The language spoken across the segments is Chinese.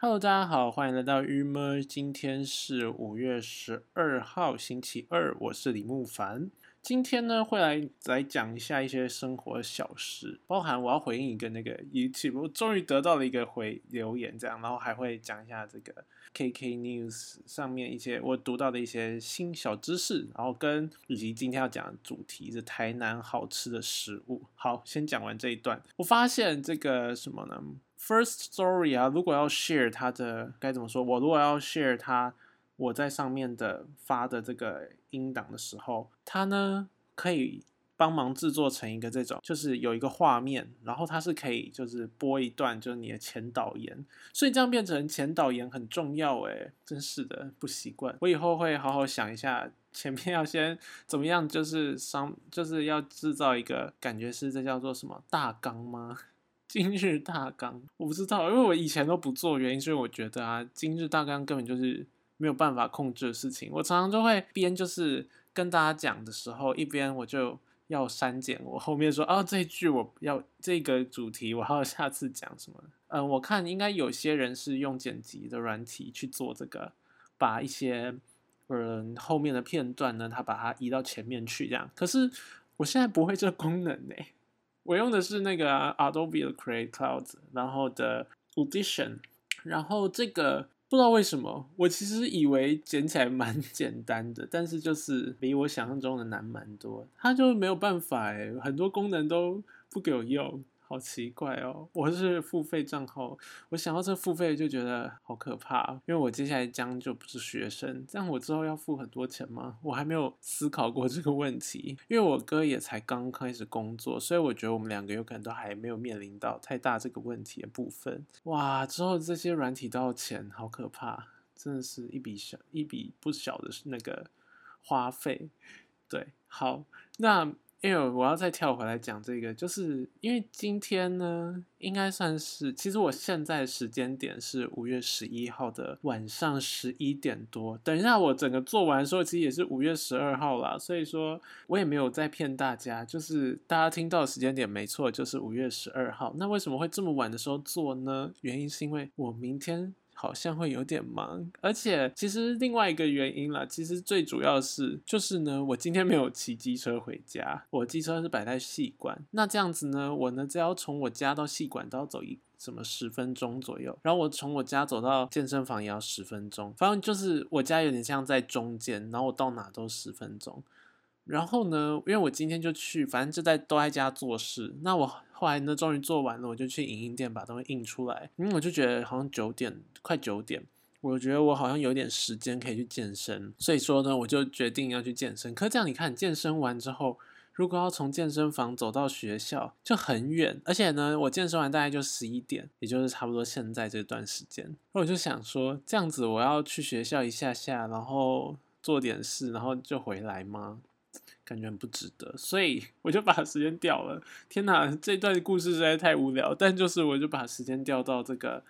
Hello，大家好，欢迎来到郁闷。今天是五月十二号，星期二，我是李木凡。今天呢，会来来讲一下一些生活小事，包含我要回应一个那个 YouTube，我终于得到了一个回留言，这样，然后还会讲一下这个 KK News 上面一些我读到的一些新小知识，然后跟以及今天要讲的主题是台南好吃的食物。好，先讲完这一段，我发现这个什么呢？First Story 啊，如果要 share 它的该怎么说？我如果要 share 它，我在上面的发的这个音档的时候，它呢可以帮忙制作成一个这种，就是有一个画面，然后它是可以就是播一段就是你的前导言，所以这样变成前导言很重要诶，真是的不习惯，我以后会好好想一下，前面要先怎么样，就是商就是要制造一个感觉是这叫做什么大纲吗？今日大纲我不知道，因为我以前都不做，原因是因为我觉得啊，今日大纲根本就是没有办法控制的事情。我常常就会边就是跟大家讲的时候，一边我就要删减我后面说啊这一句我要这个主题我还要下次讲什么？嗯，我看应该有些人是用剪辑的软体去做这个，把一些嗯后面的片段呢，他把它移到前面去这样。可是我现在不会这功能呢。我用的是那个 Adobe 的 Create Cloud，然后的 Audition，然后这个不知道为什么，我其实以为剪起来蛮 简单的，但是就是比我想象中的难蛮多，它就没有办法哎，很多功能都不给我用。好奇怪哦！我是付费账号，我想到这付费就觉得好可怕，因为我接下来将就不是学生，这样我之后要付很多钱吗？我还没有思考过这个问题，因为我哥也才刚开始工作，所以我觉得我们两个有可能都还没有面临到太大这个问题的部分。哇，之后这些软体都要钱，好可怕，真的是一笔小一笔不小的那个花费。对，好，那。因为我要再跳回来讲这个，就是因为今天呢，应该算是，其实我现在时间点是五月十一号的晚上十一点多。等一下我整个做完的时候，其实也是五月十二号啦，所以说我也没有在骗大家，就是大家听到时间点没错，就是五月十二号。那为什么会这么晚的时候做呢？原因是因为我明天。好像会有点忙，而且其实另外一个原因啦，其实最主要是就是呢，我今天没有骑机车回家，我机车是摆在戏馆，那这样子呢，我呢只要从我家到戏馆都要走一什么十分钟左右，然后我从我家走到健身房也要十分钟，反正就是我家有点像在中间，然后我到哪都十分钟。然后呢，因为我今天就去，反正就在都在家做事。那我后来呢，终于做完了，我就去影印店把东西印出来。因为我就觉得好像九点快九点，我觉得我好像有点时间可以去健身，所以说呢，我就决定要去健身。可是这样你看，健身完之后，如果要从健身房走到学校就很远，而且呢，我健身完大概就十一点，也就是差不多现在这段时间。那我就想说，这样子我要去学校一下下，然后做点事，然后就回来吗？感觉很不值得，所以我就把时间调了。天哪，这段故事实在太无聊，但就是我就把时间调到这个。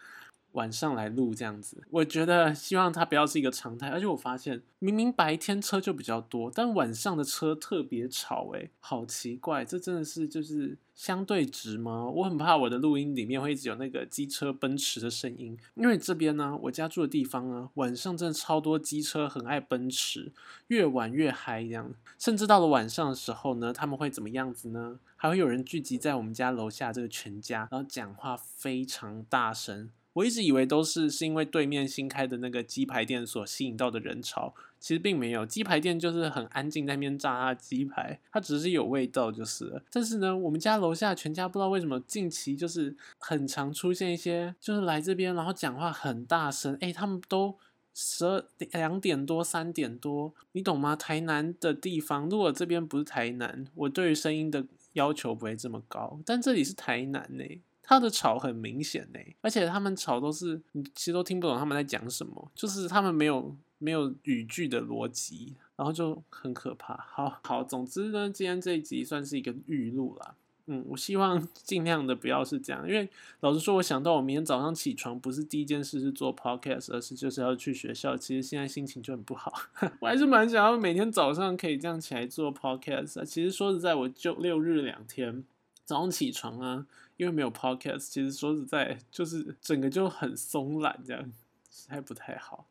晚上来录这样子，我觉得希望它不要是一个常态。而且我发现，明明白天车就比较多，但晚上的车特别吵，诶，好奇怪，这真的是就是相对值吗？我很怕我的录音里面会一直有那个机车奔驰的声音，因为这边呢，我家住的地方呢，晚上真的超多机车，很爱奔驰，越晚越嗨这样。甚至到了晚上的时候呢，他们会怎么样子呢？还会有人聚集在我们家楼下这个全家，然后讲话非常大声。我一直以为都是是因为对面新开的那个鸡排店所吸引到的人潮，其实并没有。鸡排店就是很安静，在那边炸鸡排，它只是有味道就是了。但是呢，我们家楼下全家不知道为什么近期就是很常出现一些，就是来这边然后讲话很大声，哎，他们都十二两点多三点多，你懂吗？台南的地方，如果这边不是台南，我对于声音的要求不会这么高，但这里是台南呢。他的吵很明显呢，而且他们吵都是你其实都听不懂他们在讲什么，就是他们没有没有语句的逻辑，然后就很可怕。好好，总之呢，今天这一集算是一个预录啦。嗯，我希望 尽量的不要是这样，因为老实说，我想到我明天早上起床不是第一件事是做 podcast，而是就是要去学校。其实现在心情就很不好，我还是蛮想要每天早上可以这样起来做 podcast。其实说实在，我就六日两天早上起床啊。因为没有 podcast，其实说实在，就是整个就很松懒，这样实在不太好。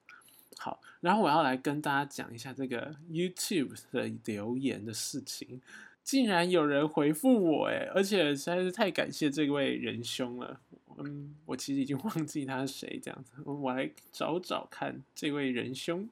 好，然后我要来跟大家讲一下这个 YouTube 的留言的事情。竟然有人回复我，哎，而且实在是太感谢这位仁兄了。嗯，我其实已经忘记他是谁，这样子，我来找找看这位仁兄。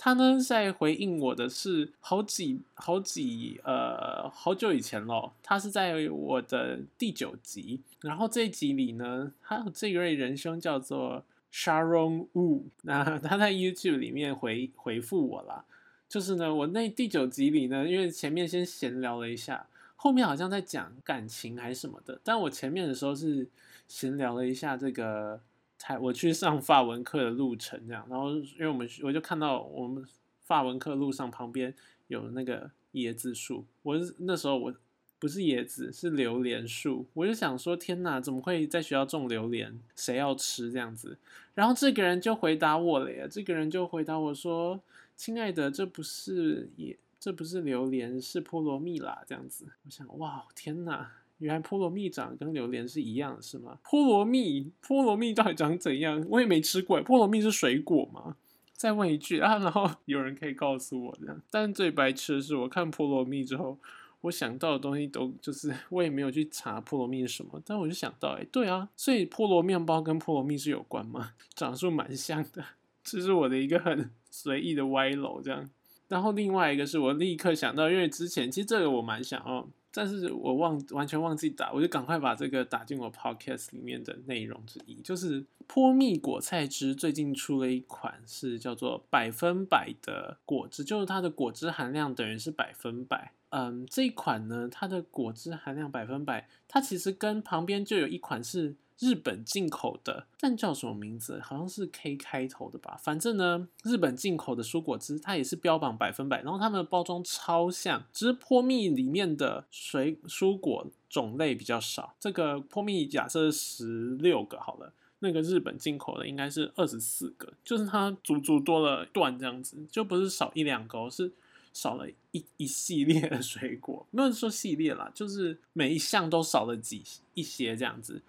他呢在回应我的是好几好几呃好久以前咯，他是在我的第九集，然后这一集里呢，他这一位人生叫做 Sharon Wu，那他在 YouTube 里面回回复我了。就是呢，我那第九集里呢，因为前面先闲聊了一下，后面好像在讲感情还是什么的，但我前面的时候是闲聊了一下这个台我去上法文课的路程这样，然后因为我们我就看到我们法文课路上旁边有那个椰子树，我那时候我不是椰子是榴莲树，我就想说天哪，怎么会在学校种榴莲？谁要吃这样子？然后这个人就回答我了呀，这个人就回答我说。亲爱的，这不是也，这不是榴莲，是菠萝蜜啦。这样子，我想，哇，天哪，原来菠萝蜜长跟榴莲是一样的，是吗？菠萝蜜，菠萝蜜到底长怎样？我也没吃过。菠萝蜜是水果吗？再问一句啊，然后有人可以告诉我这样。但最白痴的是，我看菠萝蜜之后，我想到的东西都就是，我也没有去查菠萝蜜是什么，但我就想到，哎，对啊，所以菠萝面包跟菠萝蜜是有关吗？长得蛮像的。这是我的一个很随意的歪楼，这样。然后另外一个是我立刻想到，因为之前其实这个我蛮想要，但是我忘完全忘记打，我就赶快把这个打进我 podcast 里面的内容之一，就是泼蜜果菜汁最近出了一款是叫做百分百的果汁，就是它的果汁含量等于是百分百。嗯，这一款呢，它的果汁含量百分百，它其实跟旁边就有一款是。日本进口的，但叫什么名字？好像是 K 开头的吧。反正呢，日本进口的蔬果汁，它也是标榜百分百，然后它们的包装超像，只是泼蜜里面的水蔬果种类比较少。这个泼蜜假设十六个好了，那个日本进口的应该是二十四个，就是它足足多了段这样子，就不是少一两个，是少了一一系列的水果。没有说系列啦，就是每一项都少了几一些这样子。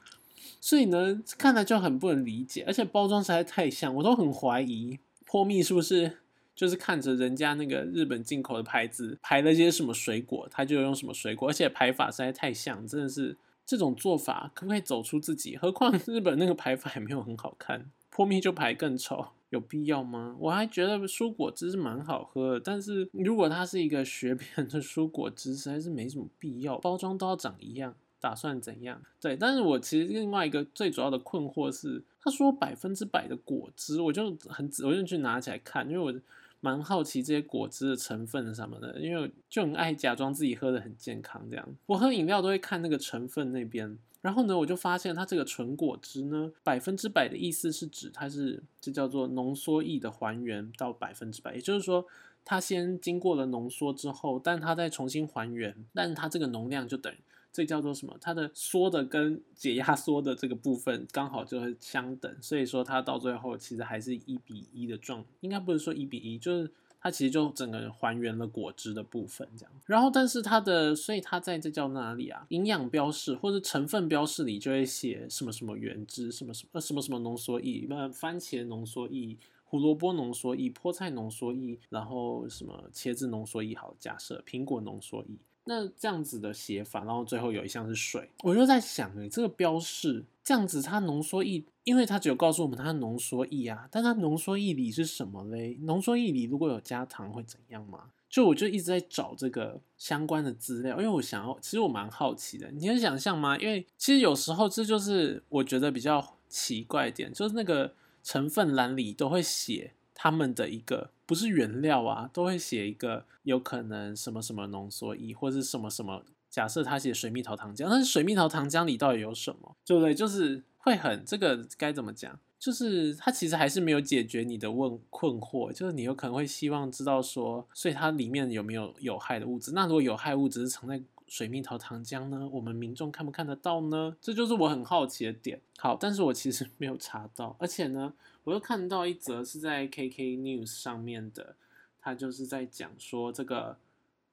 所以呢，看来就很不能理解，而且包装实在太像，我都很怀疑泼蜜是不是就是看着人家那个日本进口的牌子排了些什么水果，他就用什么水果，而且排法实在太像，真的是这种做法可不可以走出自己？何况日本那个排法也没有很好看，泼蜜就排更丑，有必要吗？我还觉得蔬果汁是蛮好喝的，但是如果它是一个学 变的蔬果汁，实在是没什么必要，包装都要长一样。打算怎样？对，但是我其实另外一个最主要的困惑是，他说百分之百的果汁，我就很我就去拿起来看，因为我蛮好奇这些果汁的成分什么的，因为就很爱假装自己喝的很健康这样。我喝饮料都会看那个成分那边，然后呢，我就发现它这个纯果汁呢，百分之百的意思是指它是这叫做浓缩液的还原到百分之百，也就是说它先经过了浓缩之后，但它再重新还原，但它这个浓量就等于。这叫做什么？它的缩的跟解压缩的这个部分刚好就是相等，所以说它到最后其实还是一比一的状，应该不是说一比一，就是它其实就整个还原了果汁的部分这样。然后，但是它的，所以它在这叫哪里啊？营养标示或者成分标示里就会写什么什么原汁，什么什么呃什么什么浓缩液，那番茄浓缩液、胡萝卜浓缩液、菠菜浓缩液，然后什么茄子浓缩液，好假设苹果浓缩液。那这样子的写法，然后最后有一项是水，我就在想，哎，这个标示这样子，它浓缩液，因为它只有告诉我们它浓缩液啊，但它浓缩液里是什么嘞？浓缩液里如果有加糖会怎样吗？就我就一直在找这个相关的资料，因为我想要，其实我蛮好奇的，你能想象吗？因为其实有时候这就是我觉得比较奇怪一点，就是那个成分栏里都会写。他们的一个不是原料啊，都会写一个有可能什么什么浓缩液，或者是什么什么。假设他写水蜜桃糖浆，但是水蜜桃糖浆里到底有什么？对不对？就是会很这个该怎么讲？就是它其实还是没有解决你的问困惑，就是你有可能会希望知道说，所以它里面有没有有害的物质？那如果有害物质是藏在水蜜桃糖浆呢？我们民众看不看得到呢？这就是我很好奇的点。好，但是我其实 没有查到，而且呢。我又看到一则是在 KK News 上面的，他就是在讲说这个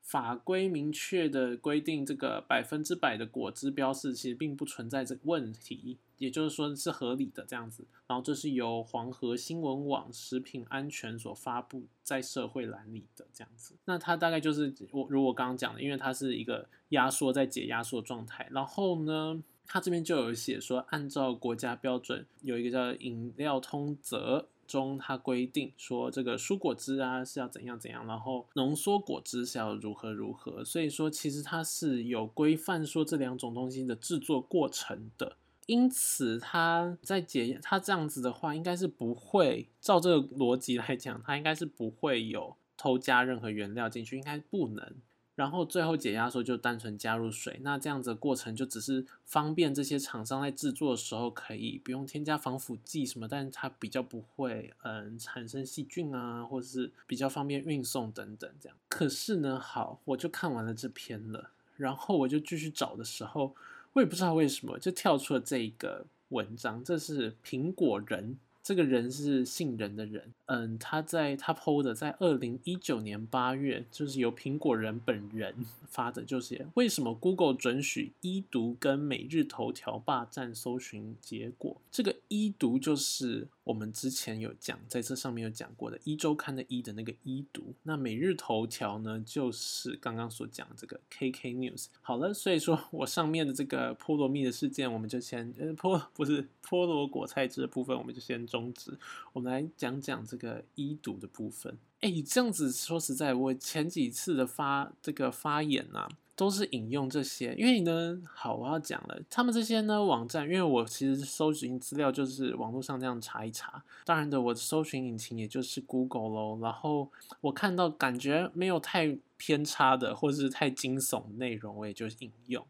法规明确的规定，这个百分之百的果汁标示其实并不存在这个问题，也就是说是合理的这样子。然后这是由黄河新闻网食品安全所发布在社会栏里的这样子。那它大概就是我如果刚刚讲的，因为它是一个压缩在解压缩状态，然后呢，它这边就有写说，按照国家标准有一个叫饮料通则。中它规定说，这个蔬果汁啊是要怎样怎样，然后浓缩果汁是要如何如何，所以说其实它是有规范说这两种东西的制作过程的，因此它在检验它这样子的话，应该是不会照这个逻辑来讲，它应该是不会有偷加任何原料进去，应该不能。然后最后解压的时候就单纯加入水，那这样子的过程就只是方便这些厂商在制作的时候可以不用添加防腐剂什么，但是它比较不会嗯产生细菌啊，或者是比较方便运送等等这样。可是呢，好，我就看完了这篇了，然后我就继续找的时候，我也不知道为什么就跳出了这个文章，这是苹果人。这个人是姓人的人，嗯，他在他 PO 的，在二零一九年八月，就是由苹果人本人 发的，就是为什么 Google 准许一读跟每日头条霸占搜寻结果？这个一读就是我们之前有讲，在这上面有讲过的，一周刊的一的那个一读，那每日头条呢，就是刚刚所讲这个 KK News。好了，所以说我上面的这个菠萝蜜的事件，我们就先呃菠不是菠萝果菜汁的部分，我们就先。终止，我们来讲讲这个一读的部分。哎，这样子说实在，我前几次的发这个发言啊，都是引用这些。因为呢，好，我要讲了，他们这些呢网站，因为我其实搜寻资料就是网络上这样查一查。当然的，我的搜寻引擎也就是 Google 咯。然后我看到感觉没有太偏差的，或者是太惊悚内容，我也就引用。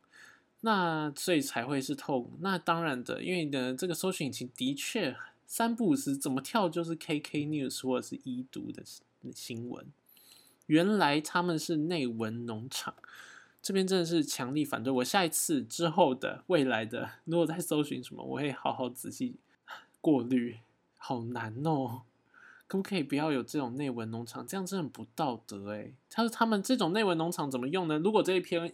那所以才会是透。那当然的，因为呢，这个搜寻引擎的确。三不五时怎么跳就是 KK News 或者是一读的新闻，原来他们是内文农场，这边真的是强力反对。我下一次之后的未来的，如果在搜寻什么，我会好好仔细过滤。好难哦，可不可以不要有这种内文农场？这样真的很不道德诶。他说他们这种内文农场怎么用呢？如果这一篇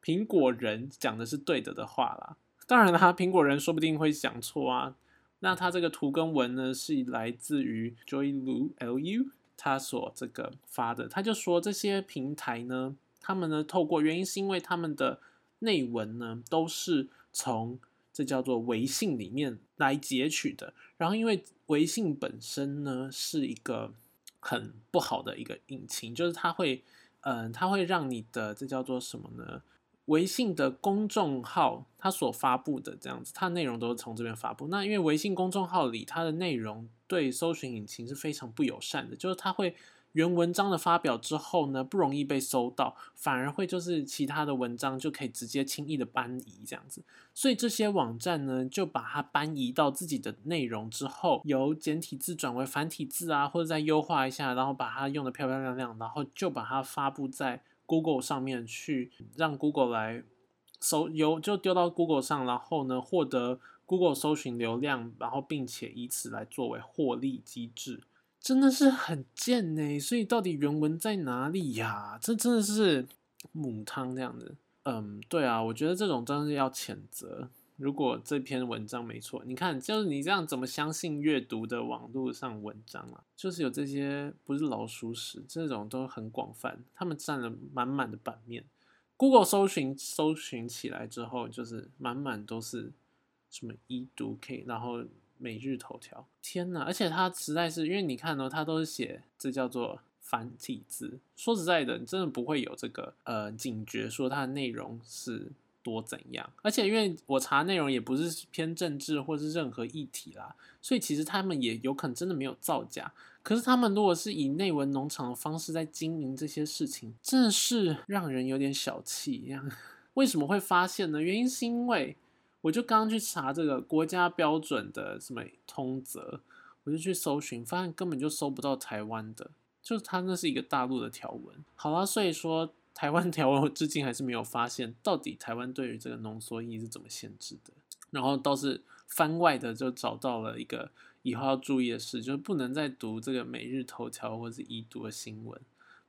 苹果人讲的是对的的话啦，当然啦，苹果人说不定会讲错啊。那他这个图跟文呢，是来自于 Joy Lu L U 他所这个发的，他就说这些平台呢，他们呢透过原因是因为他们的内文呢都是从这叫做微信里面来截取的，然后因为微信本身呢是一个很不好的一个引擎，就是它会，嗯，它会让你的这叫做什么呢？微信的公众号，它所发布的这样子，它的内容都是从这边发布。那因为微信公众号里，它的内容对搜寻引擎是非常不友善的，就是它会原文章的发表之后呢，不容易被搜到，反而会就是其他的文章就可以直接轻易的搬移这样子。所以这些网站呢，就把它搬移到自己的内容之后，由简体字转为繁体字啊，或者再优化一下，然后把它用的漂漂亮亮，然后就把它发布在。Google 上面去让 Google 来搜，由就丢到 Google 上，然后呢获得 Google 搜寻流量，然后并且以此来作为获利机制，真的是很贱呢。所以到底原文在哪里呀？这真的是母汤这样子。嗯，对啊，我觉得这种真的是要谴责。如果这篇文章没错，你看，就是你这样怎么相信阅读的网络上文章啊？就是有这些不是老鼠屎，这种都很广泛，他们占了满满的版面。Google 搜寻搜寻起来之后，就是满满都是什么一读 K，然后每日头条，天哪！而且它实在是，因为你看呢，它都是写这叫做繁体字。说实在的，你真的不会有这个呃警觉，说它的内容是。多怎样？而且因为我查内容也不是偏政治或是任何议题啦，所以其实他们也有可能真的没有造假。可是他们如果是以内文农场的方式在经营这些事情，真的是让人有点小气一样。为什么会发现呢？原因是因为我就刚刚去查这个国家标准的什么通则，我就去搜寻，发现根本就搜不到台湾的，就是它那是一个大陆的条文。好啦，所以说。台湾条文我至今还是没有发现，到底台湾对于这个浓缩液是怎么限制的。然后倒是番外的就找到了一个以后要注意的事，就是不能再读这个每日头条或者是已读的新闻。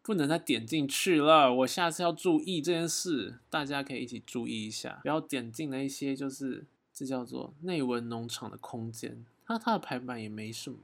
不能再点进去了。我下次要注意这件事，大家可以一起注意一下，不要点进了一些就是这叫做内文农场的空间。它它的排版也没什么，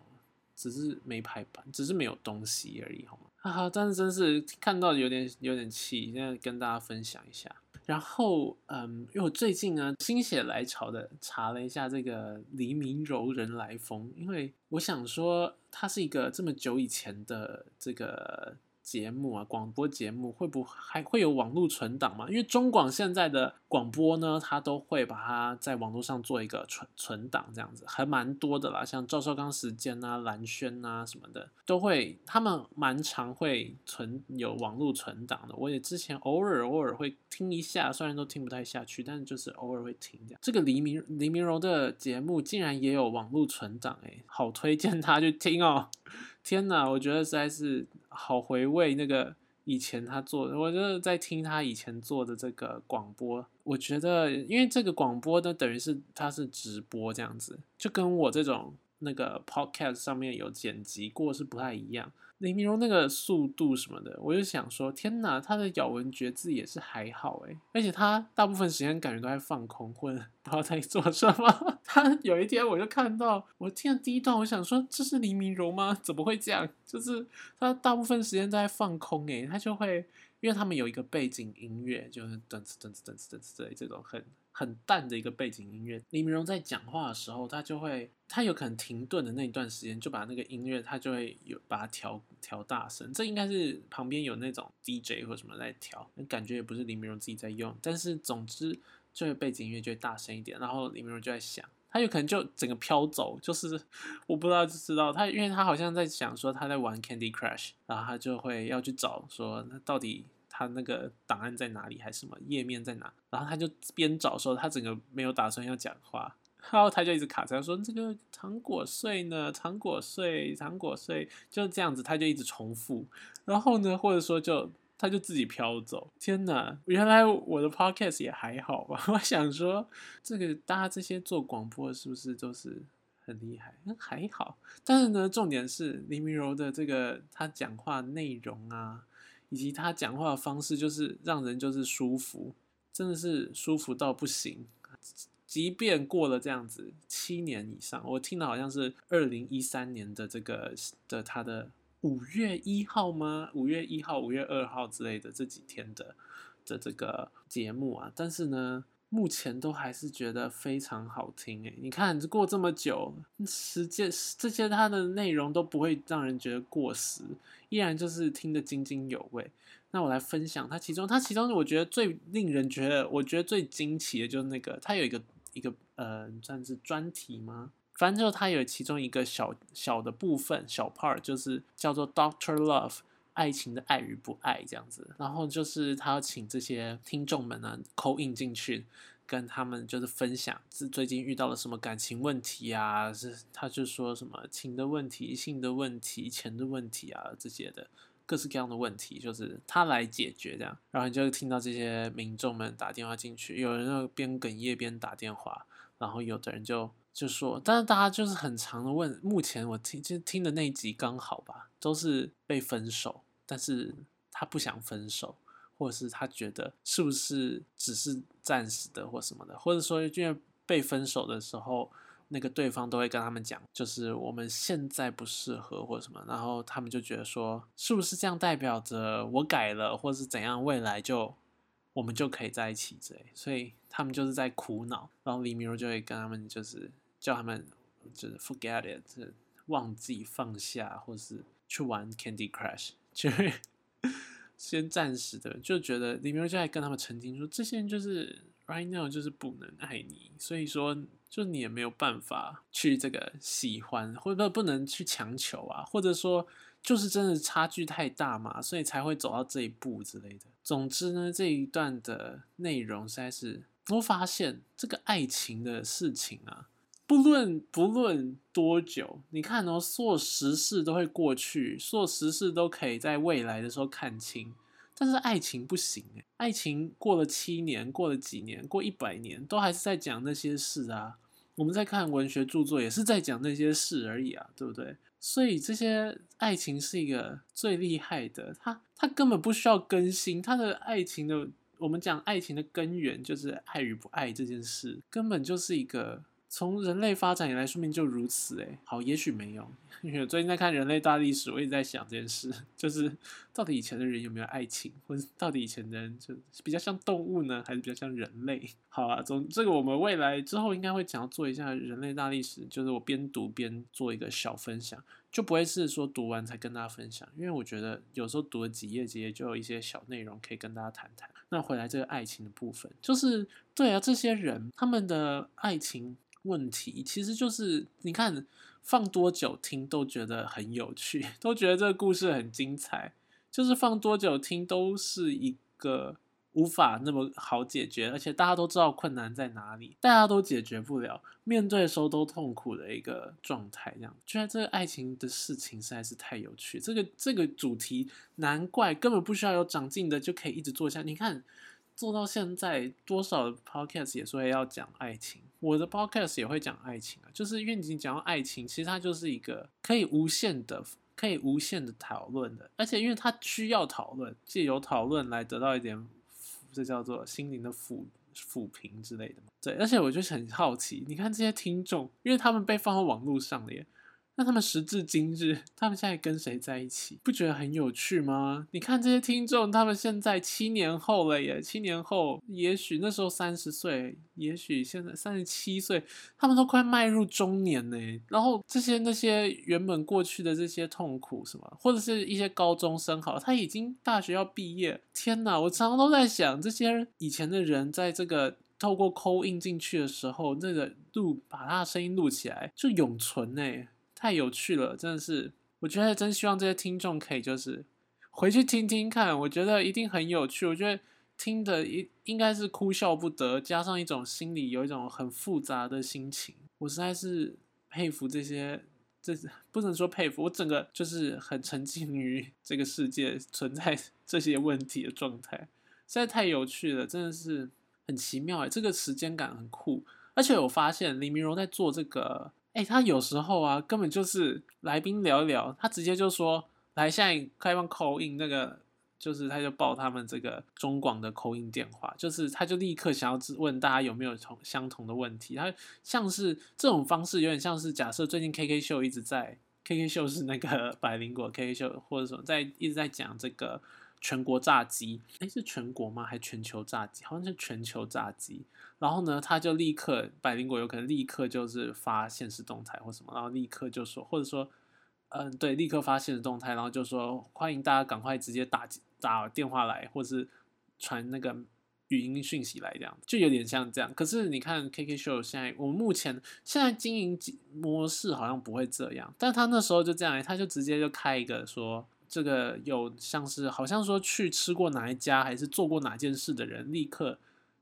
只是没排版，只是没有东西而已，好吗？哈哈，但是真是看到有点有点气，现在跟大家分享一下。然后，嗯，因为我最近呢心血来潮的查了一下这个黎明柔人来风，因为我想说，它是一个这么久以前的这个。节目啊，广播节目会不还会有网络存档吗？因为中广现在的广播呢，它都会把它在网络上做一个存存档，这样子还蛮多的啦。像赵少刚时间啊、蓝轩啊什么的，都会他们蛮常会存有网络存档的。我也之前偶尔偶尔会听一下，虽然都听不太下去，但是就是偶尔会听这样。这个黎明黎明柔的节目竟然也有网络存档，哎，好推荐他去听哦。天呐，我觉得实在是好回味那个以前他做的，我真的在听他以前做的这个广播，我觉得因为这个广播呢，等于是他是直播这样子，就跟我这种那个 podcast 上面有剪辑过是不太一样。李明荣那个速度什么的，我就想说，天哪，他的咬文嚼字也是还好诶，而且他大部分时间感觉都在放空，或者 不知道在做什么。他有一天我就看到，我听了第一段，我想说这是黎明荣吗？怎么会这样？就是他大部分时间都在放空诶，他就会，因为他们有一个背景音乐，就是噔哧噔哧噔哧噔哧这种很。很淡的一个背景音乐，李明荣在讲话的时候，他就会，他有可能停顿的那一段时间，就把那个音乐，他就会有把它调调大声。这应该是旁边有那种 DJ 或什么在调，感觉也不是李明荣自己在用。但是总之，这个背景音乐就会大声一点，然后李明荣就在想，他有可能就整个飘走，就是我不知道就知道他，因为他好像在想说他在玩 Candy Crush，然后他就会要去找说那到底。他那个档案在哪里，还是什么页面在哪？然后他就边找的时候，他整个没有打算要讲话，然后他就一直卡在说这个糖果碎呢，糖果碎，糖果碎，就这样子，他就一直重复。然后呢，或者说就他就自己飘走。天哪，原来我的 podcast 也还好吧？我想说，这个大家这些做广播是不是都是很厉害？那还好，但是呢，重点是林明柔的这个他讲话内容啊。以及他讲话的方式，就是让人就是舒服，真的是舒服到不行。即便过了这样子七年以上，我听的好像是二零一三年的这个的他的五月一号吗？五月一号、五月二号之类的这几天的的这个节目啊，但是呢。目前都还是觉得非常好听诶，你看过这么久，时间这些它的内容都不会让人觉得过时，依然就是听得津津有味。那我来分享它其中，它其中我觉得最令人觉得，我觉得最惊奇的就是那个，它有一个一个呃算是专题吗？反正就它有其中一个小小的部分小 part，就是叫做 Doctor Love。爱情的爱与不爱这样子，然后就是他要请这些听众们呢扣印进去，跟他们就是分享是最近遇到了什么感情问题啊，是他就说什么情的问题、性的问题、钱的问题啊这些的各式各样的问题，就是他来解决这样。然后你就听到这些民众们打电话进去，有人要边哽咽边打电话，然后有的人就就说，但是大家就是很长的问，目前我听就听的那一集刚好吧，都是被分手。但是他不想分手，或者是他觉得是不是只是暂时的或什么的，或者说因为被分手的时候，那个对方都会跟他们讲，就是我们现在不适合或什么，然后他们就觉得说，是不是这样代表着我改了，或是怎样，未来就我们就可以在一起之类，所以他们就是在苦恼，然后李明如就会跟他们就是叫他们就是 forget it，忘记放下，或是去玩 Candy Crush。就会 先暂时的就觉得李明就在跟他们澄清说，这些人就是 right now 就是不能爱你，所以说就你也没有办法去这个喜欢，或者不能去强求啊，或者说就是真的差距太大嘛，所以才会走到这一步之类的。总之呢，这一段的内容实在是我发现这个爱情的事情啊。不论不论多久，你看哦，所有时事都会过去，所有时事都可以在未来的时候看清。但是爱情不行诶，爱情过了七年，过了几年，过一百年，都还是在讲那些事啊。我们在看文学著作，也是在讲那些事而已啊，对不对？所以这些爱情是一个最厉害的，它它根本不需要更新，它的爱情的，我们讲爱情的根源就是爱与不爱这件事，根本就是一个。从人类发展以来，说明就如此哎。好，也许没有，因为我最近在看人类大历史，我也在想这件事，就是到底以前的人有没有爱情，或者到底以前的人就比较像动物呢，还是比较像人类？好啊，总这个我们未来之后应该会讲要做一下人类大历史，就是我边读边做一个小分享，就不会是说读完才跟大家分享，因为我觉得有时候读了几页几页，就有一些小内容可以跟大家谈谈。那回来这个爱情的部分，就是对啊，这些人他们的爱情。问题其实就是，你看放多久听都觉得很有趣，都觉得这个故事很精彩。就是放多久听都是一个无法那么好解决，而且大家都知道困难在哪里，大家都解决不了，面对的时候都痛苦的一个状态。这样，觉得这个爱情的事情实在是太有趣。这个这个主题，难怪根本不需要有长进的就可以一直做下。你看。做到现在，多少的 podcast 也说要讲爱情，我的 podcast 也会讲爱情啊。就是因为你讲到爱情，其实它就是一个可以无限的、可以无限的讨论的，而且因为它需要讨论，借由讨论来得到一点，这叫做心灵的抚抚平之类的嘛。对，而且我就是很好奇，你看这些听众，因为他们被放到网络上了耶。那他们时至今日，他们现在跟谁在一起？不觉得很有趣吗？你看这些听众，他们现在七年后了耶，七年后，也许那时候三十岁，也许现在三十七岁，他们都快迈入中年呢。然后这些那些原本过去的这些痛苦什么，或者是一些高中生，好，他已经大学要毕业。天哪，我常常都在想，这些以前的人在这个透过抠印进去的时候，那个录把他的声音录起来，就永存呢。太有趣了，真的是，我觉得真希望这些听众可以就是回去听听看，我觉得一定很有趣。我觉得听的应应该是哭笑不得，加上一种心里有一种很复杂的心情。我实在是佩服这些，这不能说佩服，我整个就是很沉浸于这个世界存在这些问题的状态，实在太有趣了，真的是很奇妙哎，这个时间感很酷。而且我发现李明荣在做这个。哎，他有时候啊，根本就是来宾聊一聊，他直接就说：“来，现在开放口音，那个就是他就报他们这个中广的口音电话，就是他就立刻想要问大家有没有同相同的问题。他像是这种方式，有点像是假设最近 K K 秀一直在 K K 秀是那个百灵果 K K 秀，或者说在一直在讲这个全国炸鸡，哎，是全国吗？还全球炸鸡？好像是全球炸鸡。然后呢，他就立刻百灵果有可能立刻就是发现实动态或什么，然后立刻就说，或者说，嗯，对，立刻发现实动态，然后就说欢迎大家赶快直接打打电话来，或是传那个语音讯息来，这样就有点像这样。可是你看 KK Show 现在，我们目前现在经营模式好像不会这样，但他那时候就这样，他就直接就开一个说，这个有像是好像说去吃过哪一家，还是做过哪件事的人，立刻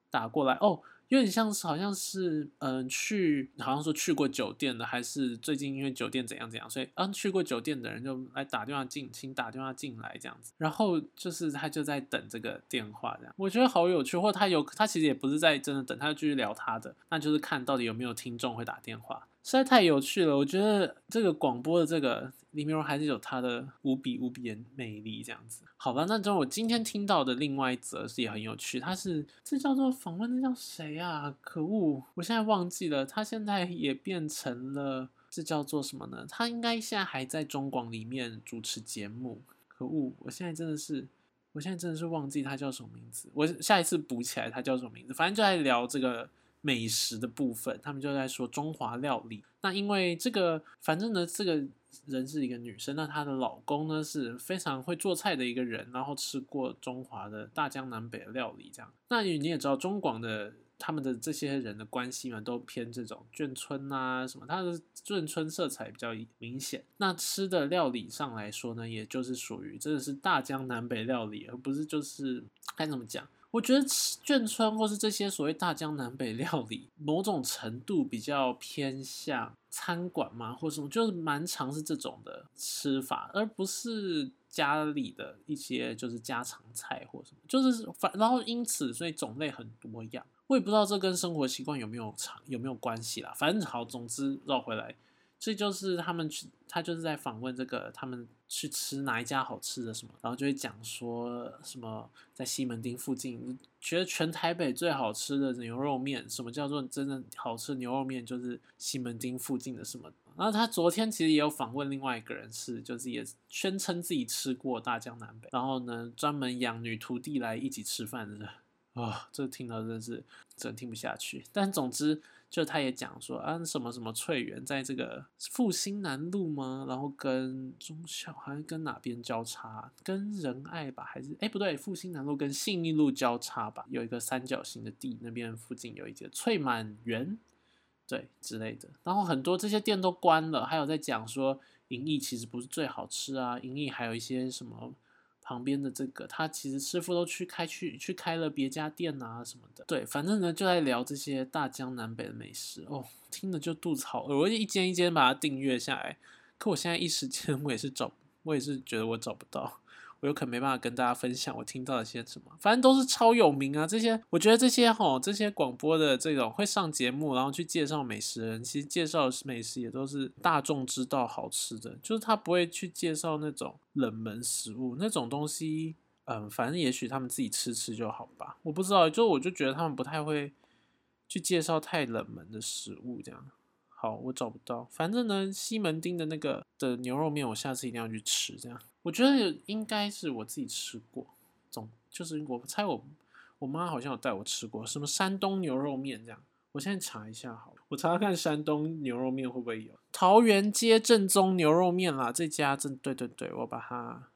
打过来哦。有点像是，好像是，嗯，去，好像说去过酒店的，还是最近因为酒店怎样怎样，所以，嗯，去过酒店的人就来打电话进，请打电话进来这样子，然后就是他就在等这个电话这样，我觉得好有趣，或他有，他其实也不是在真的等，他就继续聊他的，那就是看到底有没有听众会打电话。实在太有趣了，我觉得这个广播的这个李明荣还是有他的无比无比的魅力，这样子。好吧，那就我今天听到的另外一则是也很有趣，他是这叫做访问，那叫谁啊？可恶，我现在忘记了。他现在也变成了这叫做什么呢？他应该现在还在中广里面主持节目。可恶，我现在真的是，我现在真的是忘记他叫什么名字。我下一次补起来他叫什么名字。反正就在聊这个。美食的部分，他们就在说中华料理。那因为这个，反正呢，这个人是一个女生，那她的老公呢是非常会做菜的一个人，然后吃过中华的大江南北的料理，这样。那你也知道，中广的他们的这些人的关系嘛，都偏这种眷村啊什么，他的眷村色彩比较明显。那吃的料理上来说呢，也就是属于真的是大江南北料理，而不是就是该怎么讲。我觉得眷村或是这些所谓大江南北料理，某种程度比较偏向餐馆嘛，或什么，就是蛮常是这种的吃法，而不是家里的一些就是家常菜或什么，就是反然后因此所以种类很多样。我也不知道这跟生活习惯有没有长有没有关系啦。反正好，总之绕回来。这就是他们去，他就是在访问这个，他们去吃哪一家好吃的什么，然后就会讲说什么在西门町附近，觉得全台北最好吃的牛肉面，什么叫做真的好吃牛肉面，就是西门町附近的什么。然后他昨天其实也有访问另外一个人，是就是也宣称自己吃过大江南北，然后呢专门养女徒弟来一起吃饭的，啊，这听到真是真听不下去。但总之。就他也讲说啊，什么什么翠园在这个复兴南路吗？然后跟中小好像跟哪边交叉？跟仁爱吧，还是哎不对，复兴南路跟信义路交叉吧，有一个三角形的地，那边附近有一个翠满园，对之类的。然后很多这些店都关了，还有在讲说银翼其实不是最好吃啊，银翼还有一些什么。旁边的这个，他其实师傅都去开去去开了别家店啊什么的。对，反正呢就在聊这些大江南北的美食哦，听着就肚子好饿，我就一间一间把它订阅下来。可我现在一时间 我也是找，我也是觉得我找不到。我有可能没办法跟大家分享我听到了些什么，反正都是超有名啊。这些我觉得这些哈，这些广播的这种会上节目，然后去介绍美食的人，其实介绍的美食也都是大众知道好吃的，就是他不会去介绍那种冷门食物那种东西。嗯，反正也许他们自己吃吃就好吧，我不知道。就我就觉得他们不太会去介绍太冷门的食物这样。好，我找不到。反正呢，西门町的那个的牛肉面，我下次一定要去吃这样。我觉得应该是我自己吃过，总就是我猜我我妈好像有带我吃过什么山东牛肉面这样。我现在查一下好了，我查查看山东牛肉面会不会有桃园街正宗牛肉面啦，这家正对对对，我把它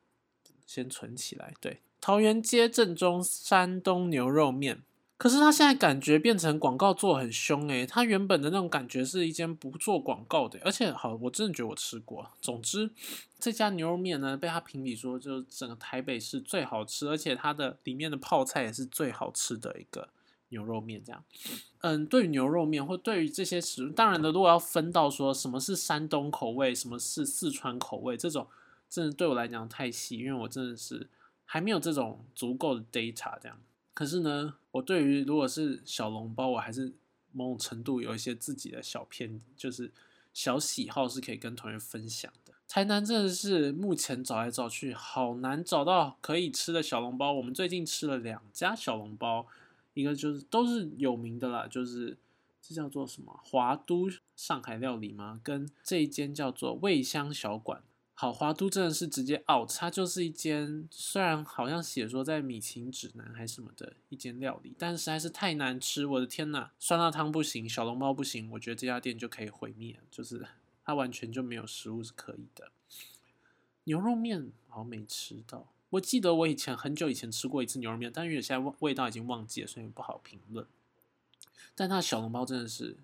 先存起来。对，桃园街正宗山东牛肉面。可是他现在感觉变成广告做很凶诶，他原本的那种感觉是一间不做广告的，而且好，我真的觉得我吃过。总之，这家牛肉面呢，被他评比说，就是整个台北市最好吃，而且它的里面的泡菜也是最好吃的一个牛肉面。这样，嗯，对于牛肉面或对于这些食物，当然的，如果要分到说什么是山东口味，什么是四川口味，这种真的对我来讲太细，因为我真的是还没有这种足够的 data 这样。可是呢，我对于如果是小笼包，我还是某种程度有一些自己的小偏，就是小喜好是可以跟同学分享的。台南真的是目前找来找去，好难找到可以吃的小笼包。我们最近吃了两家小笼包，一个就是都是有名的啦，就是这叫做什么华都上海料理吗？跟这一间叫做味香小馆。好，华都真的是直接 out，它就是一间虽然好像写说在米其指南还是什么的一间料理，但实在是太难吃，我的天呐，酸辣汤不行，小笼包不行，我觉得这家店就可以毁灭，就是它完全就没有食物是可以的。牛肉面好像没吃到，我记得我以前很久以前吃过一次牛肉面，但因为现在味道已经忘记了，所以不好评论。但它小笼包真的是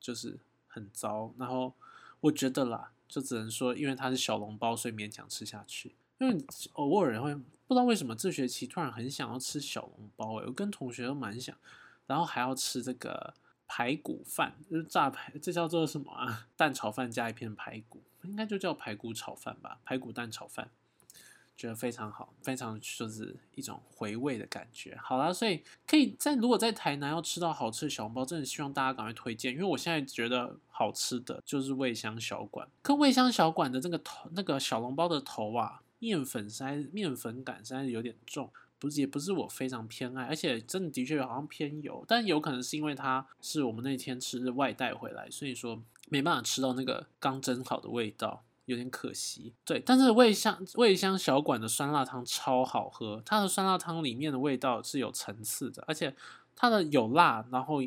就是很糟，然后我觉得啦。就只能说，因为它是小笼包，所以勉强吃下去。因为偶尔会不知道为什么这学期突然很想要吃小笼包，哎，我跟同学都蛮想，然后还要吃这个排骨饭，就是炸排，这叫做什么啊？蛋炒饭加一片排骨，应该就叫排骨炒饭吧？排骨蛋炒饭。觉得非常好，非常就是一种回味的感觉。好啦，所以可以在如果在台南要吃到好吃的小笼包，真的希望大家赶快推荐，因为我现在觉得好吃的就是味香小馆。可味香小馆的这个头，那个小笼包的头啊，面粉实在面粉感实在是有点重，不是也不是我非常偏爱，而且真的的确好像偏油，但有可能是因为它是我们那天吃外带回来，所以说没办法吃到那个刚蒸好的味道。有点可惜，对，但是味香味香小馆的酸辣汤超好喝，它的酸辣汤里面的味道是有层次的，而且它的有辣，然后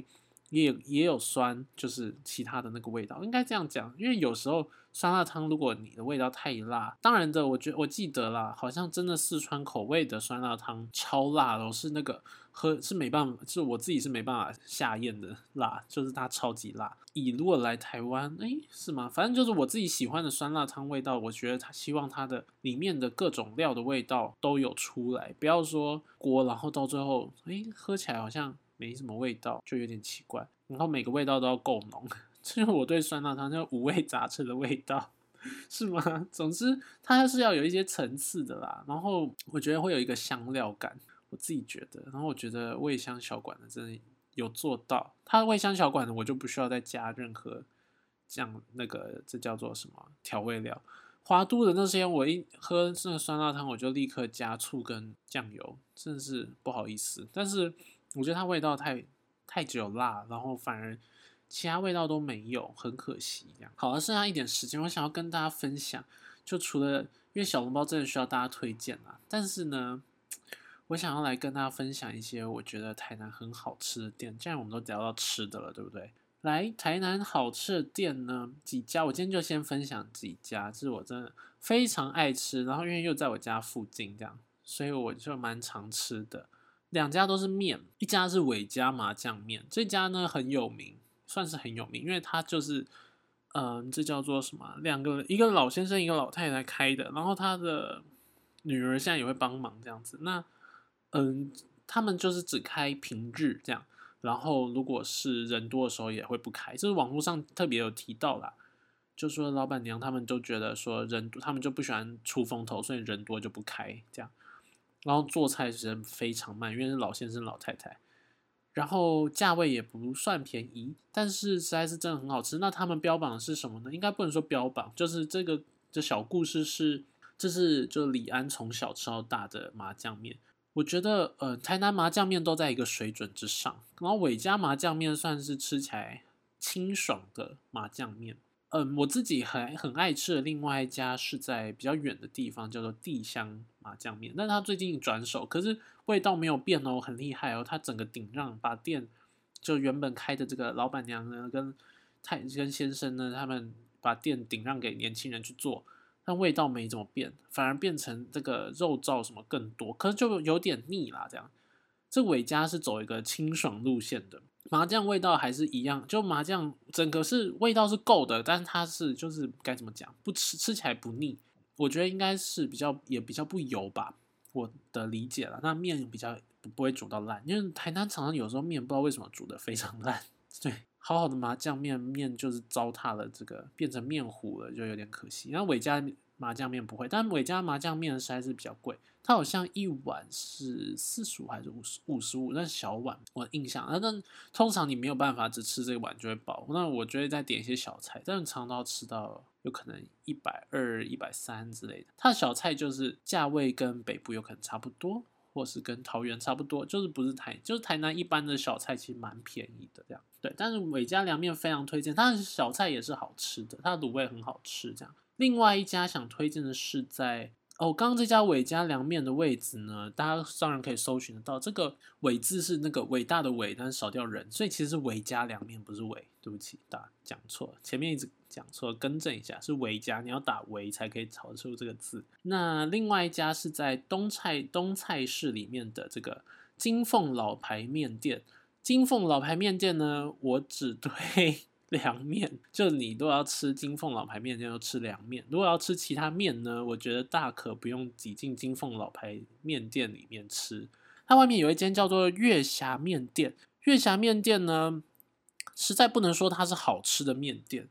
也也有酸，就是其他的那个味道，应该这样讲，因为有时候酸辣汤，如果你的味道太辣，当然的，我觉我记得啦，好像真的四川口味的酸辣汤超辣的，是那个喝是没办法，是我自己是没办法下咽的辣，就是它超级辣。以如果来台湾，哎，是吗？反正就是我自己喜欢的酸辣汤味道，我觉得他希望它的里面的各种料的味道都有出来，不要说锅，然后到最后，哎，喝起来好像没什么味道，就有点奇怪。然后每个味道都要够浓。这是我对酸辣汤叫五味杂陈的味道，是吗？总之，它是要有一些层次的啦。然后我觉得会有一个香料感，我自己觉得。然后我觉得味香小馆的真的有做到，它味香小馆的我就不需要再加任何酱，那个这叫做什么调味料？华都的那些我一喝那个酸辣汤，我就立刻加醋跟酱油，真的是不好意思。但是我觉得它味道太太只有辣，然后反而。其他味道都没有，很可惜。这样好了，剩下一点时间，我想要跟大家分享。就除了因为小笼包真的需要大家推荐啦，但是呢，我想要来跟大家分享一些我觉得台南很好吃的店。既然我们都聊到吃的了，对不对？来，台南好吃的店呢，几家？我今天就先分享几家，这是我真的非常爱吃，然后因为又在我家附近，这样，所以我就蛮常吃的。两家都是面，一家是伟家麻酱面，这家呢很有名。算是很有名，因为他就是，嗯，这叫做什么？两个一个老先生，一个老太太开的，然后他的女儿现在也会帮忙这样子。那，嗯，他们就是只开平日这样，然后如果是人多的时候也会不开。就是网络上特别有提到啦，就说老板娘他们都觉得说人多，他们就不喜欢出风头，所以人多就不开这样。然后做菜时间非常慢，因为是老先生老太太。然后价位也不算便宜，但是实在是真的很好吃。那他们标榜的是什么呢？应该不能说标榜，就是这个这小故事是，这是就李安从小吃到大的麻酱面。我觉得呃，台南麻酱面都在一个水准之上，然后伟家麻酱面算是吃起来清爽的麻酱面。嗯，我自己很很爱吃的另外一家是在比较远的地方，叫做地香麻酱面。那他最近转手，可是味道没有变哦，很厉害哦。他整个顶让把店就原本开的这个老板娘呢，跟太跟先生呢，他们把店顶让给年轻人去做，但味道没怎么变，反而变成这个肉燥什么更多，可是就有点腻啦。这样，这伟家是走一个清爽路线的。麻酱味道还是一样，就麻酱整个是味道是够的，但是它是就是该怎么讲，不吃吃起来不腻，我觉得应该是比较也比较不油吧，我的理解了。那面比较不会煮到烂，因为台南常常有时候面不知道为什么煮的非常烂，对，好好的麻酱面面就是糟蹋了，这个变成面糊了，就有点可惜。然后伟家麻酱面不会，但伟家麻酱面实在是比较贵。它好像一碗是四十五还是五十五十五，那小碗我印象。那但通常你没有办法只吃这个碗就会饱，那我觉得再点一些小菜，但是常常吃到有可能一百二、一百三之类的。它的小菜就是价位跟北部有可能差不多，或是跟桃园差不多，就是不是台，就是台南一般的小菜其实蛮便宜的这样。对，但是伟家凉面非常推荐，它的小菜也是好吃的，它的卤味很好吃这样。另外一家想推荐的是在。哦，刚刚这家伟家凉面的位置呢，大家当然可以搜寻得到。这个“伟”字是那个伟大的“伟”，但是少掉人，所以其实是伟家凉面，不是“伟”。对不起，打讲错，前面一直讲错，更正一下，是伟家，你要打“伟”才可以找出这个字。那另外一家是在东菜东菜市里面的这个金凤老牌面店。金凤老牌面店呢，我只推。凉面，就你都要吃金凤老牌面店，要吃凉面。如果要吃其他面呢，我觉得大可不用挤进金凤老牌面店里面吃。它外面有一间叫做月霞面店，月霞面店呢，实在不能说它是好吃的面店，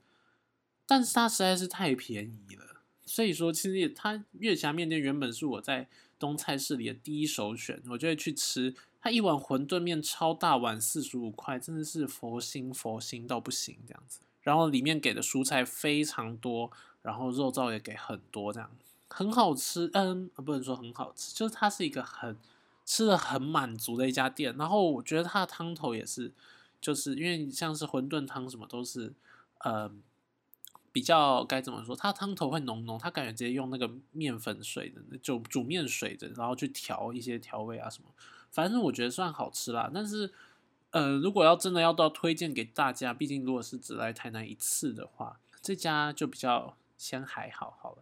但是它实在是太便宜了。所以说，其实它月霞面店原本是我在东菜市里的第一首选，我就会去吃。它一碗馄饨面超大碗，四十五块，真的是佛心佛心到不行这样子。然后里面给的蔬菜非常多，然后肉燥也给很多，这样很好吃。嗯，不能说很好吃，就是它是一个很吃的很满足的一家店。然后我觉得它的汤头也是，就是因为像是馄饨汤什么都是，嗯，比较该怎么说？它汤头会浓浓，它感觉直接用那个面粉水的，就煮面水的，然后去调一些调味啊什么。反正我觉得算好吃啦，但是，呃，如果要真的要到推荐给大家，毕竟如果是只来台南一次的话，这家就比较先还好好了。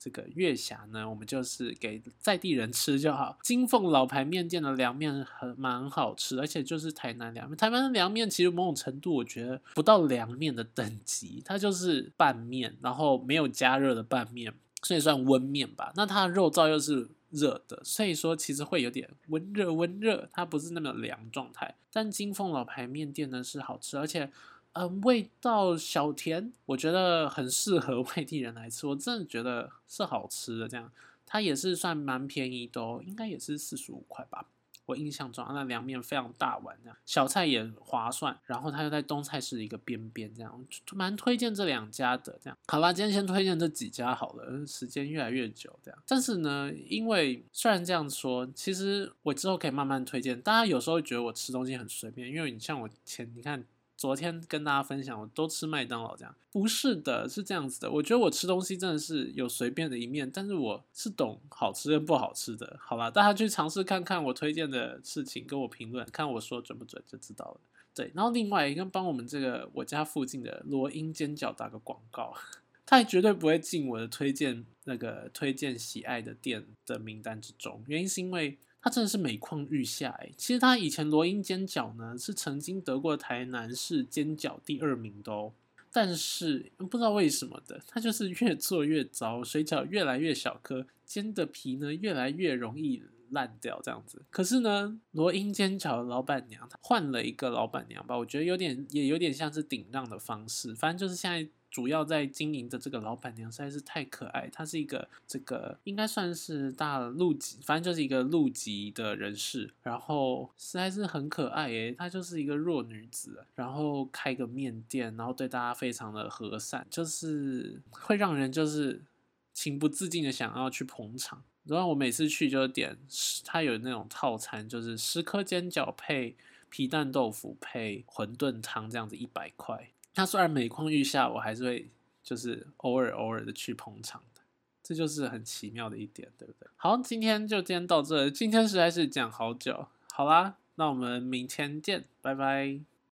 这个月霞呢，我们就是给在地人吃就好。金凤老牌面店的凉面很蛮好吃，而且就是台南凉面。台湾的凉面其实某种程度我觉得不到凉面的等级，它就是拌面，然后没有加热的拌面，所以算温面吧。那它的肉燥又是热的，所以说其实会有点温热温热，它不是那么凉状态。但金凤老牌面店呢是好吃，而且。嗯，味道小甜，我觉得很适合 外地人来吃。我真的觉得是好吃的，这样它也是算蛮便宜的哦，应该也是四十五块吧。我印象中啊那凉面非常大碗，这样小菜也划算。然后它又在东菜市一个边边，这样蛮推荐这两家的。这样好啦，今天先推荐这几家好了，时间越来越久这样。但是呢，因为虽然这样说，其实我之后可以慢慢推荐。大家有时候觉得我吃东西很随便，因为你像我前你看。昨天跟大家分享，我都吃麦当劳这样，不是的，是这样子的。我觉得我吃东西真的是有随便的一面，但是我是懂好吃跟不好吃的，好吧？大家去尝试看看我推荐的事情，跟我评论，看我说准不准就知道了。对，然后另外一个帮我们这个我家附近的罗英煎饺打个广告，他也绝对不会进我的推荐那个推荐喜爱的店的名单之中，原因是因为。它真的是每况愈下哎！其实它以前罗英煎饺呢是曾经得过台南市煎饺第二名的哦，但是不知道为什么的，它就是越做越糟，水饺越来越小颗，煎的皮呢越来越容易烂掉这样子。可是呢，罗英煎饺的老板娘换了一个老板娘吧，我觉得有点也有点像是顶让的方式，反正就是现在。主要在经营的这个老板娘实在是太可爱，她是一个这个应该算是大陆籍，反正就是一个陆籍的人士，然后实在是很可爱诶，她就是一个弱女子，然后开个面店，然后对大家非常的和善，就是会让人就是情不自禁的想要去捧场。然后我每次去就点，他有那种套餐，就是十颗煎饺配皮蛋豆腐配馄饨汤这样子，一百块。那虽然每况愈下，我还是会就是偶尔偶尔的去捧场的，这就是很奇妙的一点，对不对？好，今天就今天到这，今天实在是讲好久，好啦，那我们明天见，拜拜。